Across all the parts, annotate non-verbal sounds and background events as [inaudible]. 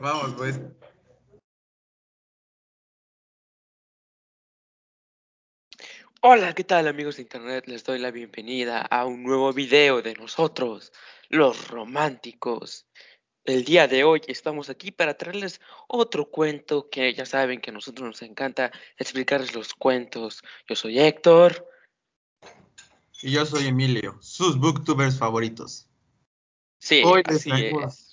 Vamos, pues. Hola, ¿qué tal amigos de internet? Les doy la bienvenida a un nuevo video de nosotros, los románticos. El día de hoy estamos aquí para traerles otro cuento que ya saben que a nosotros nos encanta explicarles los cuentos. Yo soy Héctor. Y yo soy Emilio, sus booktubers favoritos. Sí, Hoy les así es.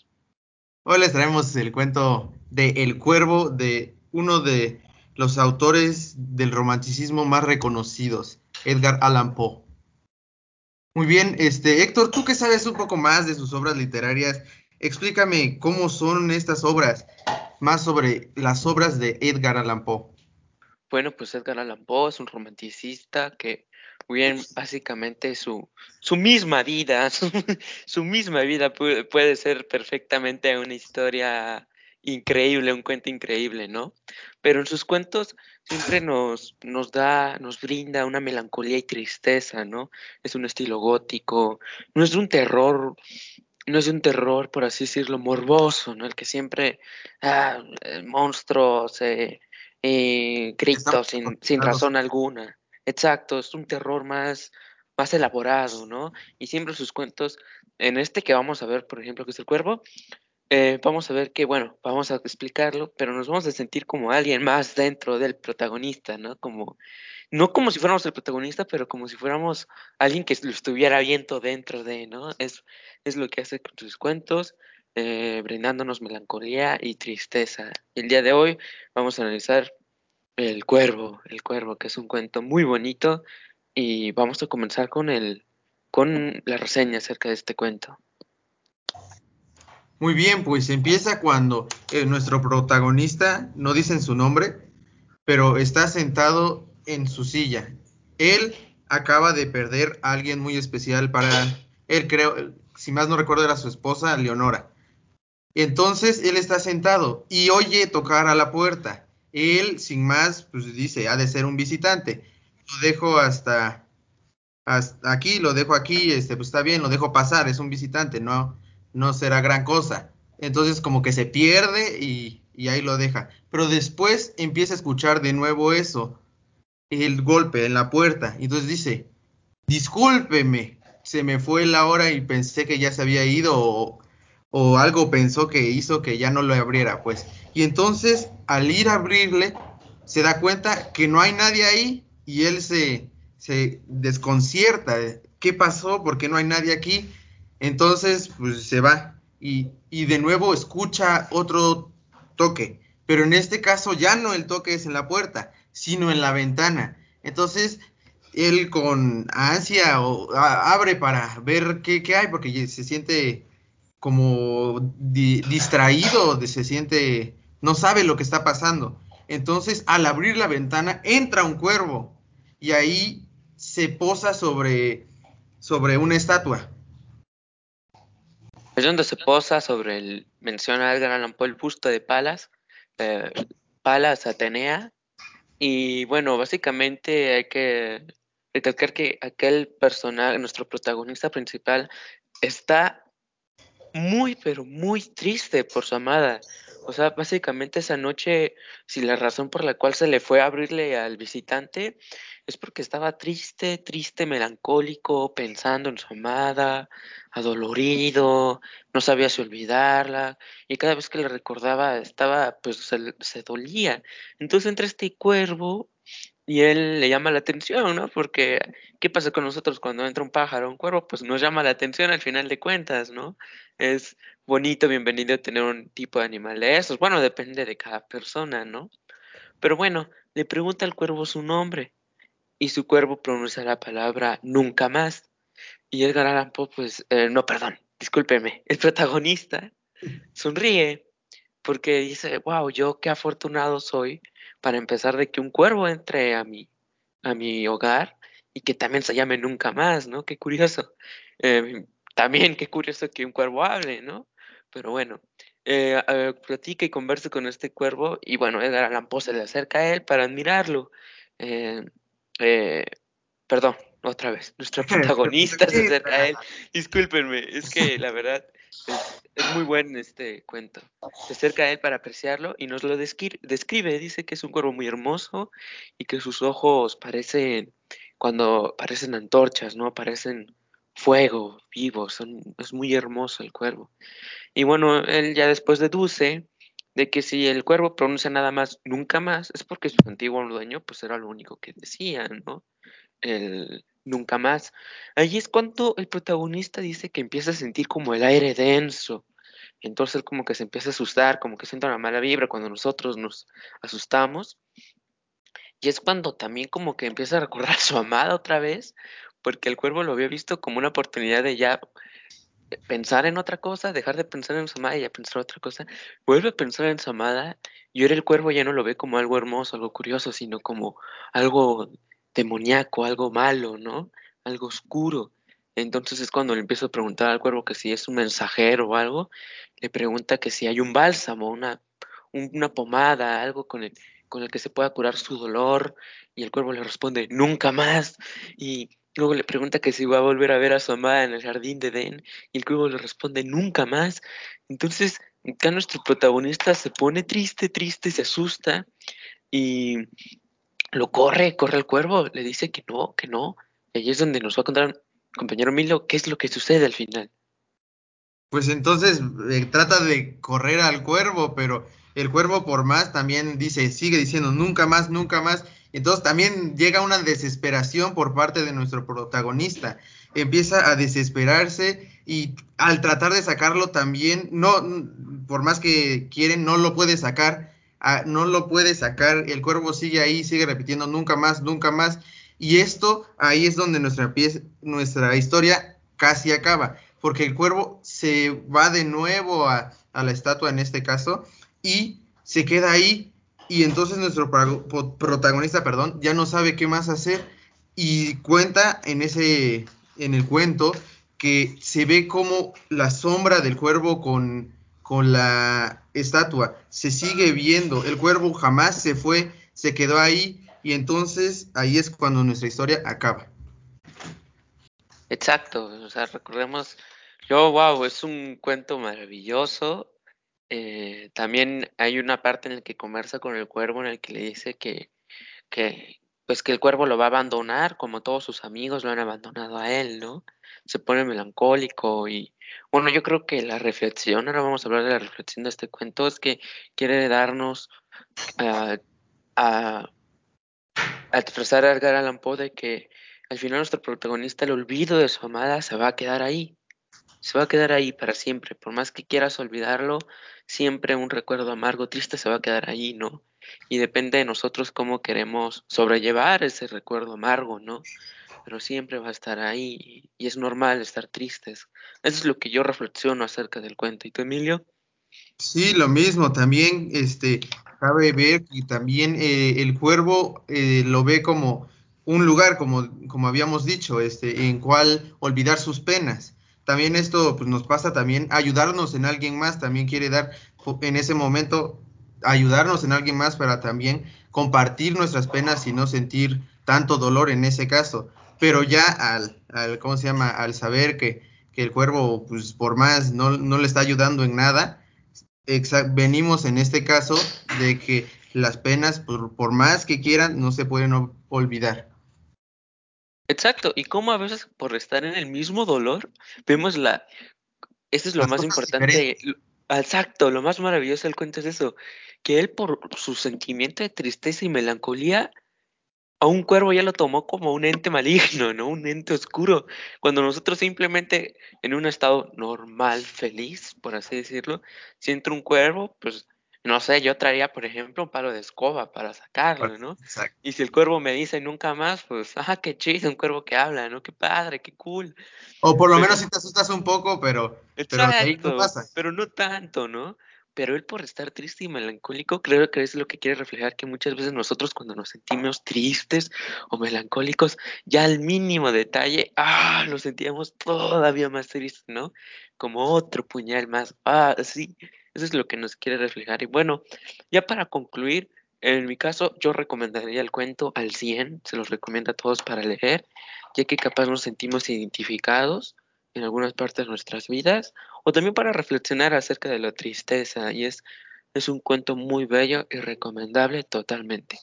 Hoy les traemos el cuento de El Cuervo de uno de los autores del romanticismo más reconocidos, Edgar Allan Poe. Muy bien, este Héctor, tú que sabes un poco más de sus obras literarias, explícame cómo son estas obras, más sobre las obras de Edgar Allan Poe. Bueno, pues Edgar Allan Poe es un romanticista que bien, básicamente su, su misma vida, [laughs] su, su misma vida puede, puede ser perfectamente una historia increíble, un cuento increíble, ¿no? Pero en sus cuentos siempre nos, nos da, nos brinda una melancolía y tristeza, ¿no? Es un estilo gótico, no es de un terror, no es de un terror, por así decirlo, morboso, ¿no? El que siempre, ah, eh, monstruos, eh, eh, gritos sin, sin razón alguna. Exacto, es un terror más, más elaborado, ¿no? Y siempre sus cuentos, en este que vamos a ver, por ejemplo, que es el cuervo, eh, vamos a ver que, bueno, vamos a explicarlo, pero nos vamos a sentir como alguien más dentro del protagonista, ¿no? Como, no como si fuéramos el protagonista, pero como si fuéramos alguien que lo estuviera viendo dentro de, ¿no? Es, es lo que hace con sus cuentos, eh, brindándonos melancolía y tristeza. El día de hoy vamos a analizar El Cuervo, El Cuervo, que es un cuento muy bonito y vamos a comenzar con el, con la reseña acerca de este cuento. Muy bien, pues empieza cuando eh, nuestro protagonista, no dicen su nombre, pero está sentado en su silla. Él acaba de perder a alguien muy especial para él, creo, si más no recuerdo era su esposa, Leonora. Entonces él está sentado y oye tocar a la puerta. Él, sin más, pues dice, ha de ser un visitante. Lo dejo hasta, hasta aquí, lo dejo aquí, este, pues está bien, lo dejo pasar, es un visitante, no, no será gran cosa. Entonces como que se pierde y, ahí lo deja. Pero después empieza a escuchar de nuevo eso, el golpe en la puerta. Entonces dice, discúlpeme, se me fue la hora y pensé que ya se había ido o, o algo pensó que hizo que ya no lo abriera, pues. Y entonces al ir a abrirle, se da cuenta que no hay nadie ahí y él se, se desconcierta. ¿Qué pasó? ¿Por qué no hay nadie aquí? Entonces, pues se va y, y de nuevo escucha otro toque, pero en este caso ya no el toque es en la puerta, sino en la ventana. Entonces, él con ansia o, abre para ver qué, qué hay, porque se siente como di- distraído, se siente, no sabe lo que está pasando. Entonces, al abrir la ventana, entra un cuervo y ahí se posa sobre, sobre una estatua. Es donde se posa sobre el, menciona Edgar Allan Poe, el busto de Palas, eh, Palas Atenea. Y bueno, básicamente hay que recalcar que aquel personaje, nuestro protagonista principal, está muy, pero muy triste por su amada. O sea, básicamente esa noche, si la razón por la cual se le fue a abrirle al visitante es porque estaba triste, triste, melancólico, pensando en su amada, adolorido, no sabía si olvidarla, y cada vez que le recordaba estaba, pues se, dolía. Entonces entra este cuervo y él le llama la atención, ¿no? Porque, ¿qué pasa con nosotros cuando entra un pájaro, un cuervo? Pues nos llama la atención al final de cuentas, ¿no? Es bonito, bienvenido tener un tipo de animal de esos. Bueno, depende de cada persona, ¿no? Pero bueno, le pregunta al cuervo su nombre y su cuervo pronuncia la palabra nunca más. Y Edgar Allan pues, eh, no, perdón, discúlpeme, el protagonista sonríe porque dice, wow, yo qué afortunado soy para empezar de que un cuervo entre a mi, a mi hogar y que también se llame nunca más, ¿no? Qué curioso. Eh, también qué curioso que un cuervo hable, ¿no? Pero bueno, eh, eh, platica y conversa con este cuervo y bueno, Edgar Allan Poe se le acerca a él para admirarlo. Eh, eh, perdón, otra vez, nuestro [laughs] protagonista se acerca a él. Discúlpenme, es que la verdad Es, muy buen este cuento. Se acerca a él para apreciarlo y nos lo describe. Dice que es un cuervo muy hermoso y que sus ojos parecen, cuando parecen antorchas, ¿no? Parecen fuego vivo. Son, es muy hermoso el cuervo. Y bueno, él ya después deduce de que si el cuervo pronuncia nada más nunca más, es porque su antiguo dueño pues era lo único que decía, ¿no? El nunca más. Allí es cuando el protagonista dice que empieza a sentir como el aire denso. Entonces como que se empieza a asustar, como que siente una mala vibra cuando nosotros nos asustamos. Y es cuando también como que empieza a recordar a [laughs] su amada otra vez, porque el cuervo lo había visto como una oportunidad de ya pensar en otra cosa, dejar de pensar en su amada y ya pensar en otra cosa, vuelve a pensar en su amada y ahora el cuervo ya no lo ve como algo hermoso, algo curioso, sino como algo demoníaco, algo malo, ¿no? Algo oscuro. Entonces es cuando le empiezo a preguntar al cuervo que si es un mensajero o algo, le pregunta que si hay un bálsamo, una, una pomada, algo con el, con el que se pueda curar su dolor, y el cuervo le responde, nunca más. Y luego le pregunta que si va a volver a ver a su amada en el jardín de Den, y el cuervo le responde, nunca más. Entonces, acá nuestro protagonista se pone triste, triste, se asusta, y lo corre, corre al cuervo, le dice que no, que no. Y ahí es donde nos va a contar compañero Milo qué es lo que sucede al final. Pues entonces eh, trata de correr al cuervo, pero el cuervo por más también dice, sigue diciendo nunca más, nunca más. Entonces también llega una desesperación por parte de nuestro protagonista. Empieza a desesperarse y al tratar de sacarlo también, no, por más que quieren, no lo puede sacar no lo puede sacar, el cuervo sigue ahí, sigue repitiendo nunca más, nunca más, y esto ahí es donde nuestra, nuestra historia casi acaba, porque el cuervo se va de nuevo a, a la estatua en este caso y se queda ahí. Y entonces nuestro protagonista, perdón, ya no sabe qué más hacer. Y cuenta en ese en el cuento que se ve como la sombra del cuervo con con la estatua. Se sigue viendo, el cuervo jamás se fue, se quedó ahí y entonces ahí es cuando nuestra historia acaba. Exacto, o sea, recordemos, yo, wow, es un cuento maravilloso. Eh, también hay una parte en la que conversa con el cuervo en el que le dice que, que, pues que el cuervo lo va a abandonar, como todos sus amigos lo han abandonado a él, ¿no? Se pone melancólico y, bueno, yo creo que la reflexión, ahora vamos a hablar de la reflexión de este cuento, es que quiere darnos a, a, expresar a Edgar Allan Poe de que al final nuestro protagonista, el olvido de su amada, se va a quedar ahí. Se va a quedar ahí para siempre. Por más que quieras olvidarlo, siempre un recuerdo amargo, triste, se va a quedar ahí, ¿no? Y depende de nosotros cómo queremos sobrellevar ese recuerdo amargo, ¿no? pero siempre va a estar ahí y es normal estar tristes. Eso es lo que yo reflexiono acerca del cuento. ¿Y tú, Emilio? Sí, lo mismo. También este, cabe ver que también eh, el cuervo eh, lo ve como un lugar, como, como habíamos dicho, este, en cual olvidar sus penas. También esto pues, nos pasa también ayudarnos en alguien más, también quiere dar en ese momento ayudarnos en alguien más para también compartir nuestras penas y no sentir tanto dolor en ese caso pero ya al, al ¿cómo se llama? Al saber que, que el cuervo, pues por más, no, no le está ayudando en nada, venimos en este caso de que las penas, por, por más que quieran, no se pueden olvidar. Exacto, y como a veces por estar en el mismo dolor, vemos la... Eso es lo más importante. Exacto, lo más maravilloso del cuento es eso, que él por su sentimiento de tristeza y melancolía a un cuervo ya lo tomó como un ente maligno, ¿no? Un ente oscuro. Cuando nosotros simplemente en un estado normal, feliz, por así decirlo, si un cuervo, pues no sé, yo traería, por ejemplo, un palo de escoba para sacarlo, ¿no? Exacto. Y si el cuervo me dice nunca más, pues, [laughs] ah, qué chido, un cuervo que habla, ¿no? Qué padre, qué cool. O por lo menos si te asustas un poco, pero, pero ahí no pasa. Pero no tanto, ¿no? pero él por estar triste y melancólico, creo que es lo que quiere reflejar que muchas veces nosotros cuando nos sentimos tristes o melancólicos, ya al mínimo detalle, ah, lo sentíamos todavía más triste, ¿no? Como otro puñal más, ah, sí, eso es lo que nos quiere reflejar. Y bueno, ya para concluir, en mi caso, yo recomendaría el cuento al 100, se los recomiendo a todos para leer, ya que capaz nos sentimos identificados en algunas partes de nuestras vidas o también para reflexionar acerca de la tristeza y es, es un cuento muy bello y recomendable totalmente.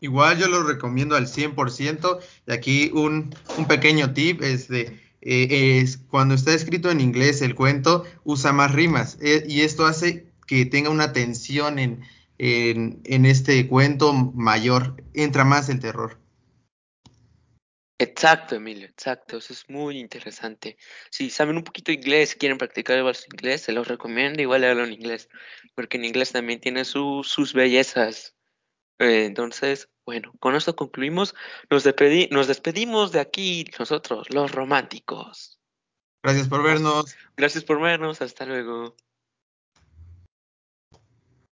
Igual yo lo recomiendo al 100% y aquí un, un pequeño tip es de eh, es, cuando está escrito en inglés el cuento usa más rimas eh, y esto hace que tenga una tensión en, en, este cuento mayor, entra más el terror. Exacto, Emilio, exacto, eso es muy interesante. Si saben un poquito inglés, quieren practicar el inglés, se los recomiendo, igual en inglés, porque en inglés también tiene su, sus bellezas. Eh, entonces, bueno, con esto concluimos. Nos, despedi nos despedimos de aquí nosotros, los románticos. Gracias por vernos. Gracias por vernos, hasta luego.